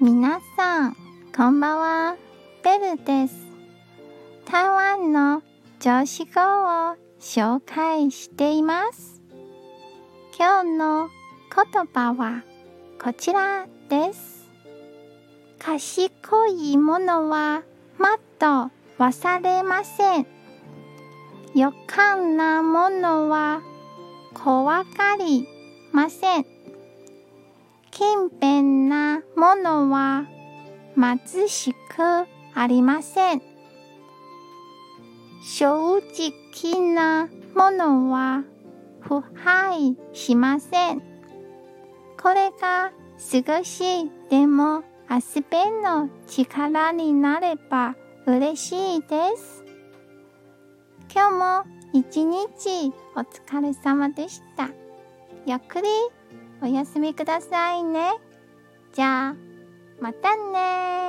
皆さん、こんばんは。ベルです。台湾の常識語を紹介しています。今日の言葉はこちらです。賢いものはまっと忘れません。よかんなものは怖がりません。勤勉なものは貧しくありません。正直なものは腐敗しません。これが少しでも遊べの力になれば嬉しいです。今日も一日お疲れ様でした。ゆっくりお休みくださいね。またね